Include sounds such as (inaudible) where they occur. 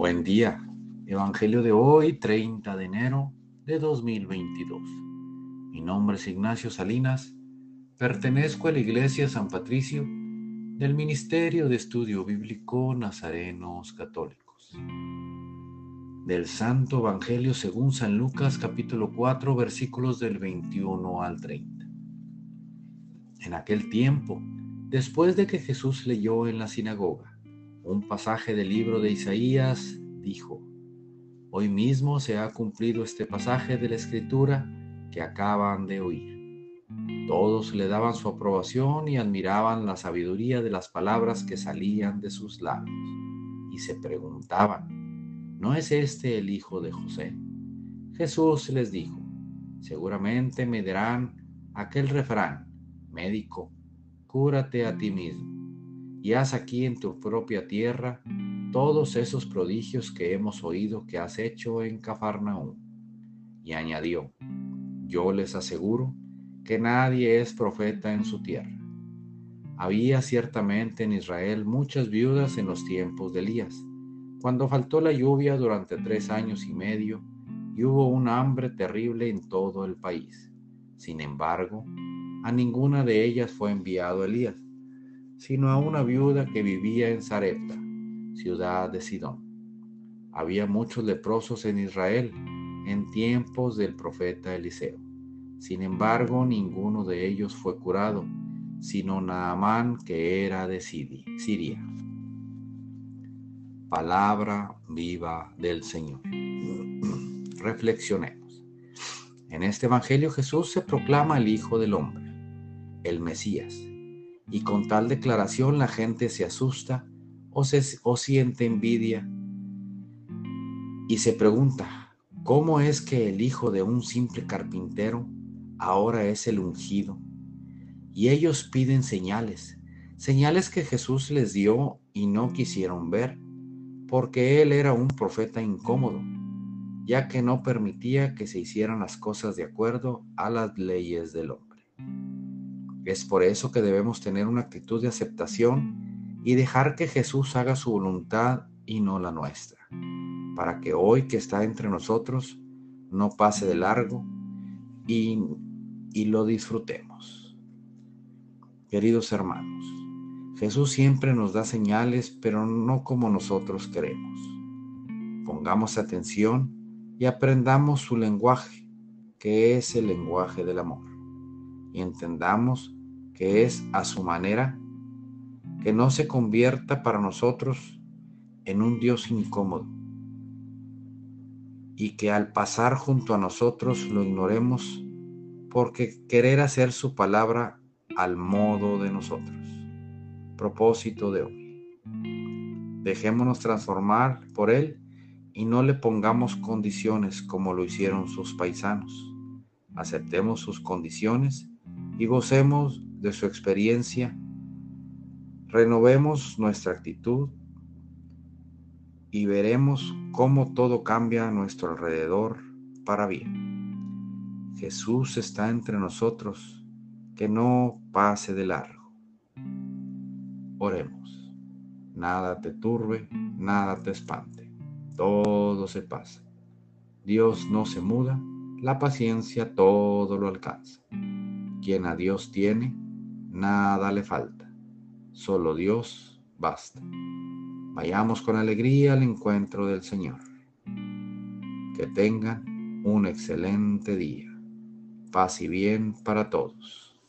Buen día. Evangelio de hoy, 30 de enero de 2022. Mi nombre es Ignacio Salinas. Pertenezco a la Iglesia San Patricio del Ministerio de Estudio Bíblico Nazarenos Católicos. Del Santo Evangelio según San Lucas capítulo 4 versículos del 21 al 30. En aquel tiempo, después de que Jesús leyó en la sinagoga, un pasaje del libro de Isaías dijo, Hoy mismo se ha cumplido este pasaje de la escritura que acaban de oír. Todos le daban su aprobación y admiraban la sabiduría de las palabras que salían de sus labios y se preguntaban, ¿no es este el hijo de José? Jesús les dijo, seguramente me dirán aquel refrán, médico, cúrate a ti mismo y haz aquí en tu propia tierra todos esos prodigios que hemos oído que has hecho en Cafarnaúm. Y añadió, yo les aseguro que nadie es profeta en su tierra. Había ciertamente en Israel muchas viudas en los tiempos de Elías, cuando faltó la lluvia durante tres años y medio y hubo un hambre terrible en todo el país. Sin embargo, a ninguna de ellas fue enviado Elías sino a una viuda que vivía en Sarepta, ciudad de Sidón. Había muchos leprosos en Israel en tiempos del profeta Eliseo. Sin embargo, ninguno de ellos fue curado, sino Naamán, que era de Siria. Palabra viva del Señor. (clears throat) Reflexionemos. En este Evangelio Jesús se proclama el Hijo del Hombre, el Mesías y con tal declaración la gente se asusta o, se, siente envidia y se pregunta, ¿cómo es que el hijo de un simple carpintero ahora es el ungido? Y ellos piden señales, señales que Jesús les dio y no quisieron ver, porque él era un profeta incómodo, ya que no permitía que se hicieran las cosas de acuerdo a las leyes del hombre. Es por eso que debemos tener una actitud de aceptación y dejar que Jesús haga su voluntad y no la nuestra, para que hoy que está entre nosotros no pase de largo y, y lo disfrutemos. Queridos hermanos, Jesús siempre nos da señales, pero no como nosotros queremos. Pongamos atención y aprendamos su lenguaje, que es el lenguaje del amor y entendamos que es a su manera, que no se convierta para nosotros en un Dios incómodo y que al pasar junto a nosotros lo ignoremos porque querer hacer su palabra al modo de nosotros. Propósito de hoy. Dejémonos transformar por Él y no le pongamos condiciones como lo hicieron sus paisanos. Aceptemos sus condiciones y gocemos de su experiencia, renovemos nuestra actitud y veremos cómo todo cambia a nuestro alrededor para bien. Jesús está entre nosotros, que no pase de largo. Oremos. Nada te turbe, nada te espante. Todo se pasa. Dios no se muda, la paciencia todo lo alcanza. Quien a Dios tiene, nada le falta. Solo Dios basta. Vayamos con alegría al encuentro del Señor. Que tengan un excelente día. Paz y bien para todos.